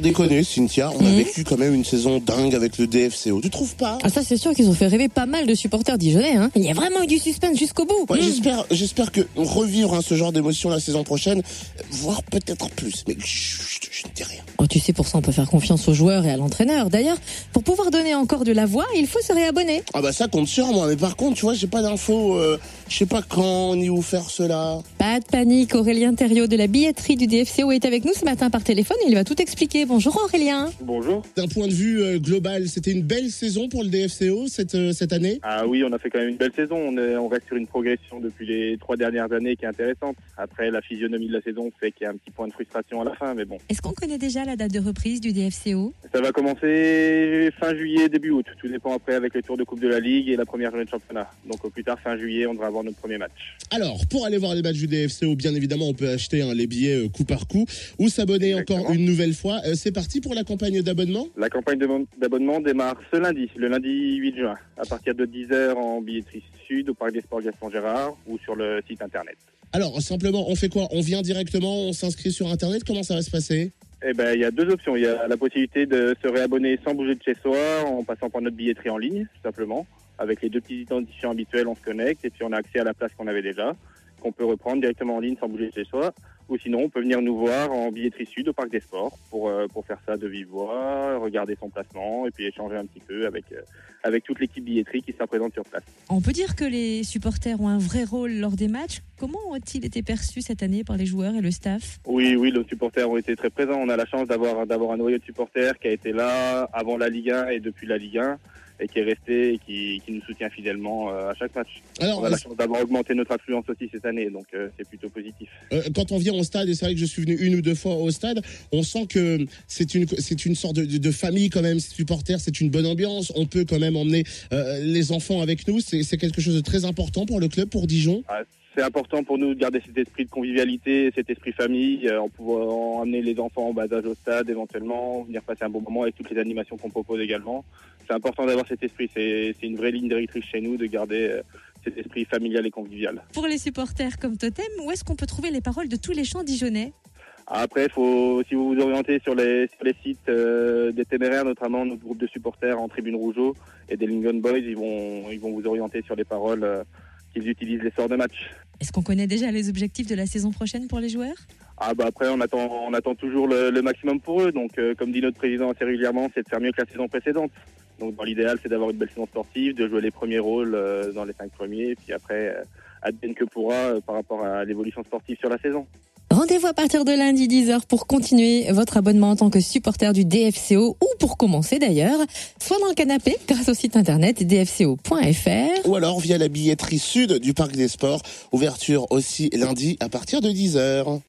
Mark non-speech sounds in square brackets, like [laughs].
Déconner, Cynthia, on a Mhm. vécu quand même une saison dingue avec le DFCO. Tu trouves pas? Ah ça c'est sûr qu'ils ont fait rêver pas mal de supporters dijonnais. Hein. Il y a vraiment eu du suspense jusqu'au bout. Ouais, Mm. J'espère, j'espère que revivre hein, ce genre d'émotion la saison prochaine, voire peut-être plus. Mais chut, je ne dis rien. Oh, tu sais, pour ça on peut faire confiance aux joueurs et à l'entraîneur. D'ailleurs, pour pouvoir donner encore de la voix, il faut se réabonner. Ah bah ça compte sur moi. Mais par contre, tu vois, j'ai pas d'infos. Euh, je sais pas quand ni où faire cela. Pas de panique, Aurélien Thériault de la billetterie du DFCO est avec nous ce matin par téléphone et il va tout expliquer. Bonjour Aurélien. Bonjour. D'un point de vue euh, global, c'était une belle saison pour le DFCO cette euh, cette année? Ah oui, on a fait quand même une belle saison. On, est- on reste sur une progression depuis les trois dernières années qui est intéressante. Après, la physionomie de la saison fait qu'il y a un petit point de frustration à la fin, mais bon. Est-ce qu'on connaît déjà la date de reprise du DFCO Ça va commencer fin juillet, début août. Tout dépend après avec le tour de Coupe de la Ligue et la première journée de championnat. Donc au plus tard, fin juillet, on devrait avoir notre premier match. Alors, pour aller voir les matchs du DFCO, bien évidemment, on peut acheter hein, les billets euh, coup par coup ou s'abonner encore une nouvelle fois. Euh, c'est parti pour la campagne d'abonnement? La campagne d'abonnement démarre ce lundi, le lundi 8 juin, à partir de 10h en billetterie sud au Parc des Sports Gaston Gérard ou sur le site internet. Alors, simplement, on fait quoi? On vient directement, on s'inscrit sur Internet? Comment ça va se passer? Eh ben, il y a deux options. Il y a la possibilité de se réabonner sans bouger de chez soi, en passant par notre billetterie en ligne, tout simplement. Avec les deux petites identifiants habituels, on se connecte et puis on a accès à la place qu'on avait déjà, qu'on peut reprendre directement en ligne sans bouger chez soi. Ou sinon, on peut venir nous voir en billetterie sud au Parc des Sports pour, euh, pour faire ça de vive voix, regarder son placement et puis échanger un petit peu avec, euh, avec toute l'équipe billetterie qui sera présente sur place. On peut dire que les supporters ont un vrai rôle lors des matchs. Comment ont-ils été perçus cette année par les joueurs et le staff? Oui, oui, nos supporters ont été très présents. On a la chance d'avoir d'avoir un noyau de supporters qui a été là avant la Ligue 1 et depuis la Ligue 1 et qui est resté et qui, qui nous soutient fidèlement euh, à chaque match. Alors, On a la chance d'avoir augmenté notre affluence aussi cette année, donc euh, c'est plutôt positif. euh, quand on vient au stade, et c'est vrai que je suis venu une ou deux fois au stade, on sent que c'est une, c'est une sorte de, de- de famille quand même, supporters, c'est une bonne ambiance. On peut quand même emmener euh, les enfants avec nous. C'est c'est quelque chose de très important pour le club, pour Dijon. Ah, c'est important pour nous de garder cet esprit de convivialité, cet esprit famille, euh, en pouvant emmener les enfants en bas âge au stade éventuellement, venir passer un bon moment avec toutes les animations qu'on propose également. C'est important d'avoir cet esprit, c'est une vraie ligne directrice chez nous de garder euh, cet esprit familial et convivial. Pour les supporters comme Totem, où est-ce qu'on peut trouver les paroles de tous les chants dijonnais? Après, faut, si vous vous orientez sur les, sur les sites euh, des Téméraires, notamment notre groupe de supporters en Tribune Rougeau et des Lingon Boys, ils vont, ils vont vous orienter sur les paroles euh, qu'ils utilisent les sorts de match. Est-ce qu'on connaît déjà les objectifs de la saison prochaine pour les joueurs? Ah bah après, on attend, on attend toujours le, maximum pour eux. Donc, euh, comme dit notre président assez régulièrement, c'est de faire mieux que la saison précédente. Donc, dans l'idéal, c'est d'avoir une belle saison sportive, de jouer les premiers rôles euh, dans les cinq premiers, puis après, euh, advienne que pourra par rapport à l'évolution sportive sur la saison. Rendez-vous à partir de lundi 10h pour continuer votre abonnement en tant que supporter du DFCO ou pour commencer d'ailleurs, soit dans le canapé [laughs] grâce au site internet dfco.fr. Ou alors via la billetterie sud du Parc des Sports. Ouverture aussi lundi à partir de 10h.